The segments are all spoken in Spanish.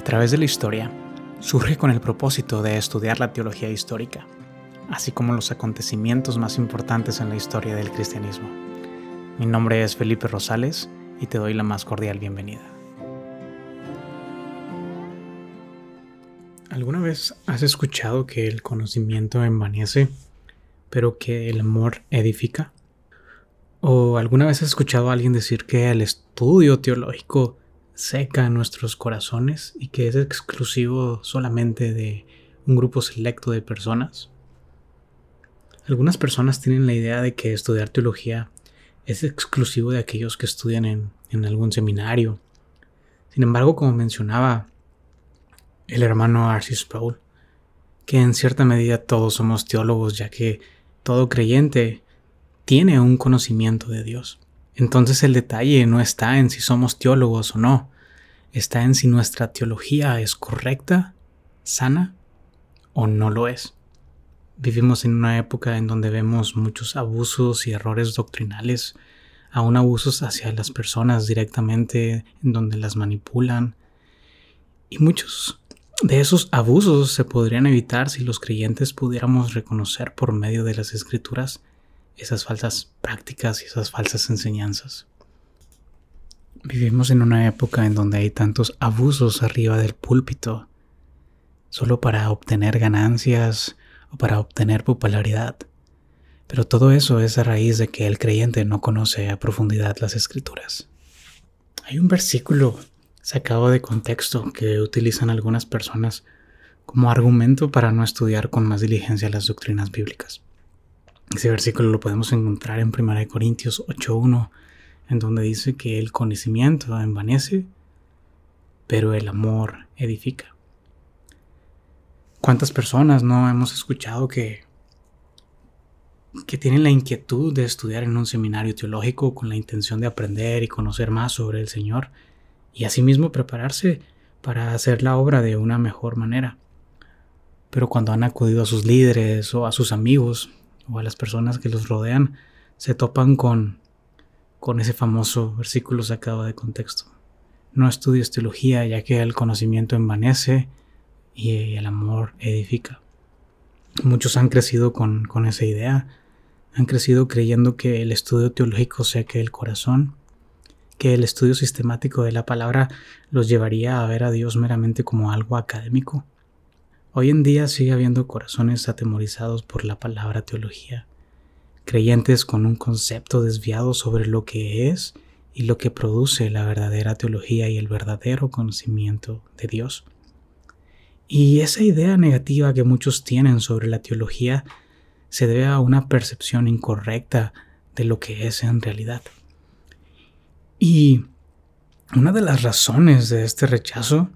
a través de la historia, surge con el propósito de estudiar la teología histórica, así como los acontecimientos más importantes en la historia del cristianismo. Mi nombre es Felipe Rosales y te doy la más cordial bienvenida. ¿Alguna vez has escuchado que el conocimiento envanece, pero que el amor edifica? ¿O alguna vez has escuchado a alguien decir que el estudio teológico seca nuestros corazones y que es exclusivo solamente de un grupo selecto de personas. Algunas personas tienen la idea de que estudiar teología es exclusivo de aquellos que estudian en, en algún seminario. Sin embargo, como mencionaba el hermano Arcis Sproul, que en cierta medida todos somos teólogos, ya que todo creyente tiene un conocimiento de Dios. Entonces el detalle no está en si somos teólogos o no, está en si nuestra teología es correcta, sana o no lo es. Vivimos en una época en donde vemos muchos abusos y errores doctrinales, aún abusos hacia las personas directamente, en donde las manipulan. Y muchos de esos abusos se podrían evitar si los creyentes pudiéramos reconocer por medio de las escrituras esas falsas prácticas y esas falsas enseñanzas. Vivimos en una época en donde hay tantos abusos arriba del púlpito, solo para obtener ganancias o para obtener popularidad. Pero todo eso es a raíz de que el creyente no conoce a profundidad las escrituras. Hay un versículo sacado de contexto que utilizan algunas personas como argumento para no estudiar con más diligencia las doctrinas bíblicas. Ese versículo lo podemos encontrar en 1 Corintios 8.1, en donde dice que el conocimiento envanece, pero el amor edifica. ¿Cuántas personas no hemos escuchado que, que tienen la inquietud de estudiar en un seminario teológico con la intención de aprender y conocer más sobre el Señor y asimismo prepararse para hacer la obra de una mejor manera? Pero cuando han acudido a sus líderes o a sus amigos o a las personas que los rodean se topan con, con ese famoso versículo sacado de contexto. No estudies teología ya que el conocimiento envanece y el amor edifica. Muchos han crecido con, con esa idea, han crecido creyendo que el estudio teológico seque el corazón, que el estudio sistemático de la palabra los llevaría a ver a Dios meramente como algo académico Hoy en día sigue habiendo corazones atemorizados por la palabra teología, creyentes con un concepto desviado sobre lo que es y lo que produce la verdadera teología y el verdadero conocimiento de Dios. Y esa idea negativa que muchos tienen sobre la teología se debe a una percepción incorrecta de lo que es en realidad. Y una de las razones de este rechazo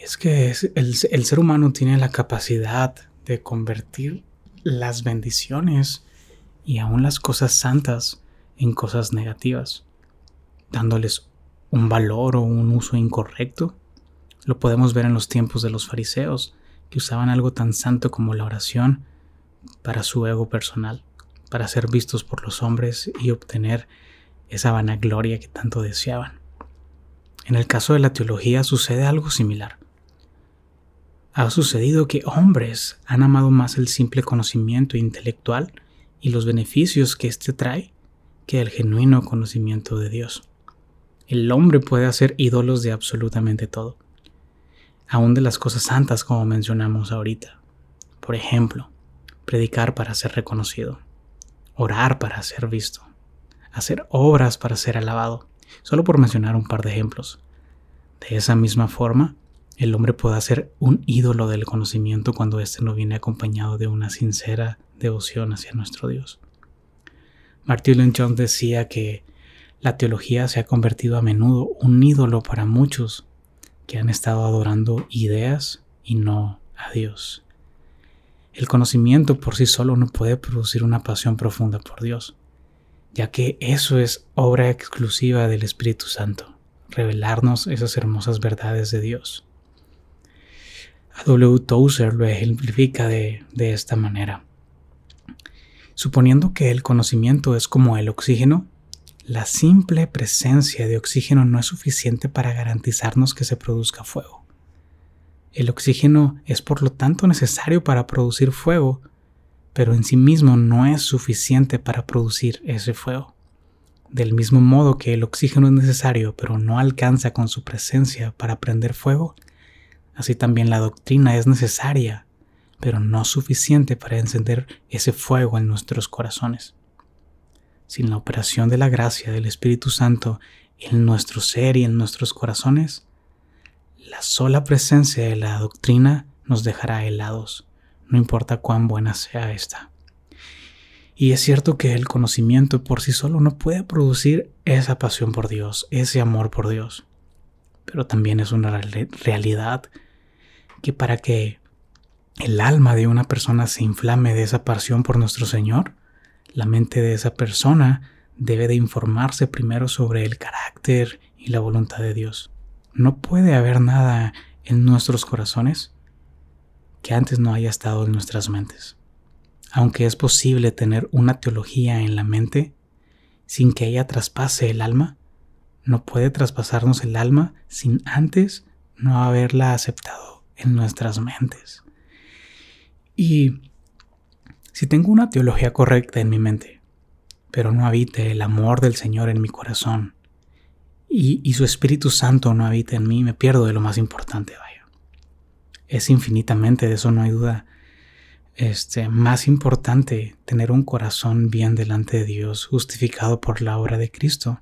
es que el, ser humano tiene la capacidad de convertir las bendiciones y aún las cosas santas en cosas negativas, dándoles un valor o un uso incorrecto. Lo podemos ver en los tiempos de los fariseos, que usaban algo tan santo como la oración para su ego personal, para ser vistos por los hombres y obtener esa vanagloria que tanto deseaban. En el caso de la teología sucede algo similar ha sucedido que hombres han amado más el simple conocimiento intelectual y los beneficios que éste trae que el genuino conocimiento de Dios. El hombre puede hacer ídolos de absolutamente todo, aún de las cosas santas como mencionamos ahorita. Por ejemplo, predicar para ser reconocido, orar para ser visto, hacer obras para ser alabado, solo por mencionar un par de ejemplos. De esa misma forma, el hombre puede ser un ídolo del conocimiento cuando éste no viene acompañado de una sincera devoción hacia nuestro Dios. Martin Luther decía que la teología se ha convertido a menudo un ídolo para muchos que han estado adorando ideas y no a Dios. El conocimiento por sí solo no puede producir una pasión profunda por Dios, ya que eso es obra exclusiva del Espíritu Santo, revelarnos esas hermosas verdades de Dios. W. Tozer lo ejemplifica de, de esta manera. Suponiendo que el conocimiento es como el oxígeno, la simple presencia de oxígeno no es suficiente para garantizarnos que se produzca fuego. El oxígeno es por lo tanto necesario para producir fuego, pero en sí mismo no es suficiente para producir ese fuego. Del mismo modo que el oxígeno es necesario, pero no alcanza con su presencia para prender fuego, así también la doctrina es necesaria, pero no suficiente para encender ese fuego en nuestros corazones. Sin la operación de la gracia del Espíritu Santo en nuestro ser y en nuestros corazones, la sola presencia de la doctrina nos dejará helados, no importa cuán buena sea esta. Y es cierto que el conocimiento por sí solo no puede producir esa pasión por Dios, ese amor por Dios. Pero también es una realidad que para que el alma de una persona se inflame de esa pasión por nuestro Señor, la mente de esa persona debe de informarse primero sobre el carácter y la voluntad de Dios. No puede haber nada en nuestros corazones que antes no haya estado en nuestras mentes. Aunque es posible tener una teología en la mente sin que ella traspase el alma, no puede traspasarnos el alma sin antes no haberla aceptado en nuestras mentes. Y si tengo una teología correcta en mi mente, pero no habite el amor del Señor en mi corazón, y, su Espíritu Santo no habita en mí, me pierdo de lo más importante, vaya. Es infinitamente, de eso no hay duda, este, más importante tener un corazón bien delante de Dios, justificado por la obra de Cristo,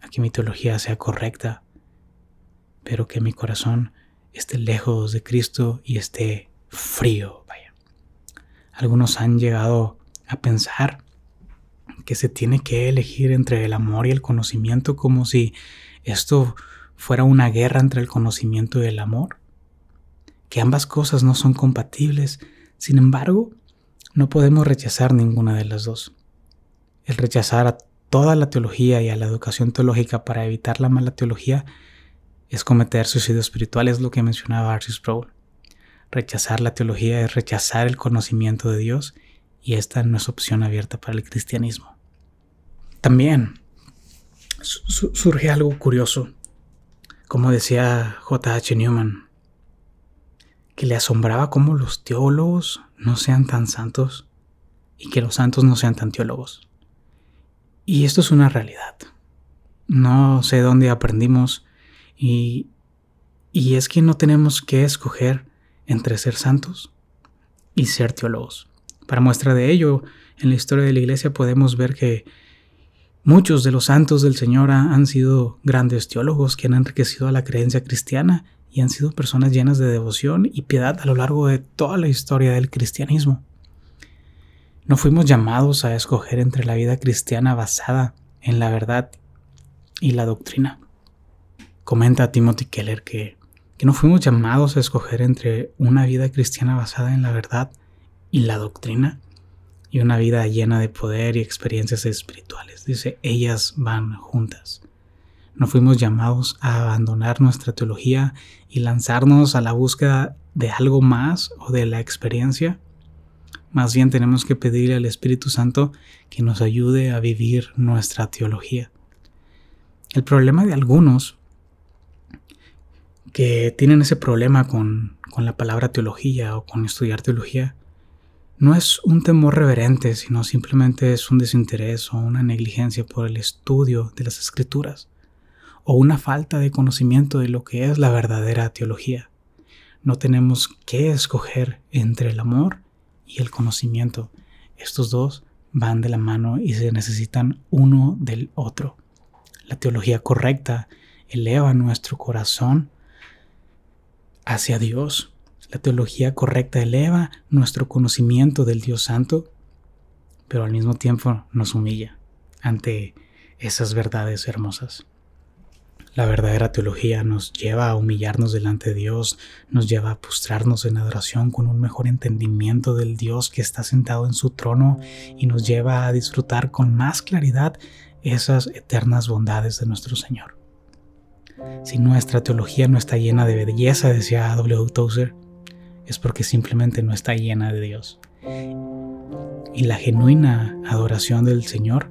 a que mi teología sea correcta, pero que mi corazón esté lejos de Cristo y esté frío, vaya. Algunos han llegado a pensar que se tiene que elegir entre el amor y el conocimiento como si esto fuera una guerra entre el conocimiento y el amor, que ambas cosas no son compatibles, sin embargo, no podemos rechazar ninguna de las dos. El rechazar a toda la teología y a la educación teológica para evitar la mala teología es cometer suicidio espiritual, es lo que mencionaba Arcis Sproul. Rechazar la teología es rechazar el conocimiento de Dios y esta no es opción abierta para el cristianismo. También surge algo curioso, como decía J.H. Newman, que le asombraba cómo los teólogos no sean tan santos y que los santos no sean tan teólogos. Y esto es una realidad. No sé dónde aprendimos y, es que no tenemos que escoger entre ser santos y ser teólogos. Para muestra de ello, en la historia de la iglesia podemos ver que muchos de los santos del Señor han sido grandes teólogos que han enriquecido a la creencia cristiana y han sido personas llenas de devoción y piedad a lo largo de toda la historia del cristianismo. No fuimos llamados a escoger entre la vida cristiana basada en la verdad y la doctrina. Comenta Timothy Keller que, que no fuimos llamados a escoger entre una vida cristiana basada en la verdad y la doctrina y una vida llena de poder y experiencias espirituales. Dice, ellas van juntas. No fuimos llamados a abandonar nuestra teología y lanzarnos a la búsqueda de algo más o de la experiencia. Más bien tenemos que pedirle al Espíritu Santo que nos ayude a vivir nuestra teología. El problema de algunos que tienen ese problema con, con la palabra teología o con estudiar teología no es un temor reverente, sino simplemente es un desinterés o una negligencia por el estudio de las escrituras, o una falta de conocimiento de lo que es la verdadera teología. No tenemos que escoger entre el amor y el conocimiento. Estos dos van de la mano y se necesitan uno del otro. La teología correcta eleva nuestro corazón hacia Dios la teología correcta eleva nuestro conocimiento del Dios Santo, pero al mismo tiempo nos humilla ante esas verdades hermosas. La verdadera teología nos lleva a humillarnos delante de Dios, nos lleva a postrarnos en adoración con un mejor entendimiento del Dios que está sentado en su trono y nos lleva a disfrutar con más claridad esas eternas bondades de nuestro Señor. Si nuestra teología no está llena de belleza, decía W. Tozer, es porque simplemente no está llena de Dios. Y la genuina adoración del Señor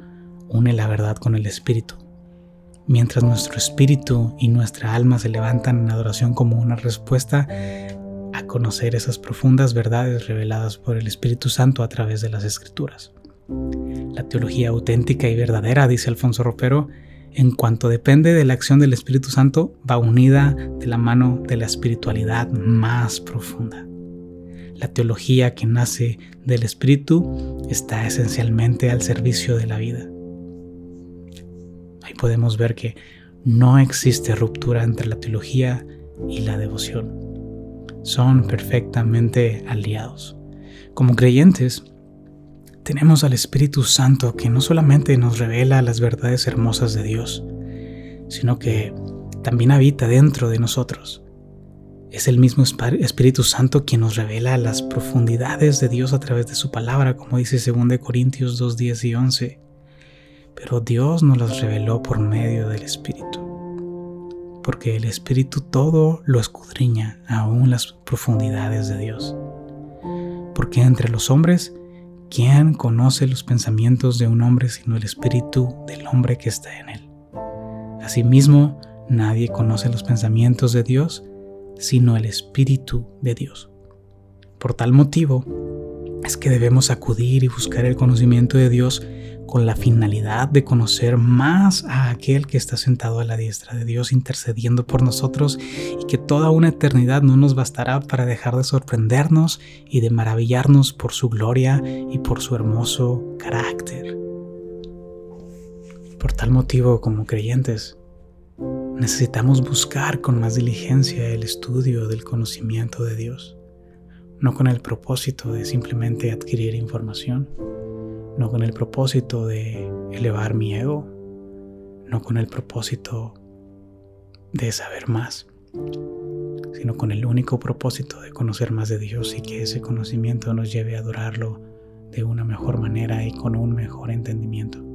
une la verdad con el Espíritu. mientras nuestro espíritu y nuestra alma se levantan en adoración como una respuesta a conocer esas profundas verdades reveladas por el Espíritu Santo a través de las Escrituras. La teología auténtica y verdadera, dice Alfonso Ropero, en cuanto depende de la acción del Espíritu Santo, va unida de la mano de la espiritualidad más profunda. La teología que nace del Espíritu está esencialmente al servicio de la vida. Ahí podemos ver que no existe ruptura entre la teología y la devoción. Son perfectamente aliados. Como creyentes, tenemos al Espíritu Santo que no solamente nos revela las verdades hermosas de Dios, sino que también habita dentro de nosotros. Es el mismo Espíritu Santo quien nos revela las profundidades de Dios a través de su palabra, como dice 2 Corintios 2, 10 y 11 pero Dios nos las reveló por medio del Espíritu, porque el Espíritu todo lo escudriña aún las profundidades de Dios. Porque entre los hombres, ¿quién conoce los pensamientos de un hombre sino el Espíritu del hombre que está en él? Asimismo, nadie conoce los pensamientos de Dios sino el Espíritu de Dios. Por tal motivo, es que debemos acudir y buscar el conocimiento de Dios con la finalidad de conocer más a aquel que está sentado a la diestra de Dios intercediendo por nosotros y que toda una eternidad no nos bastará para dejar de sorprendernos y de maravillarnos por su gloria y por su hermoso carácter. Por tal motivo, como creyentes, necesitamos buscar con más diligencia el estudio del conocimiento de Dios, no con el propósito de simplemente adquirir información, no con el propósito de elevar mi ego, no con el propósito de saber más, sino con el único propósito de conocer más de Dios y que ese conocimiento nos lleve a adorarlo de una mejor manera y con un mejor entendimiento.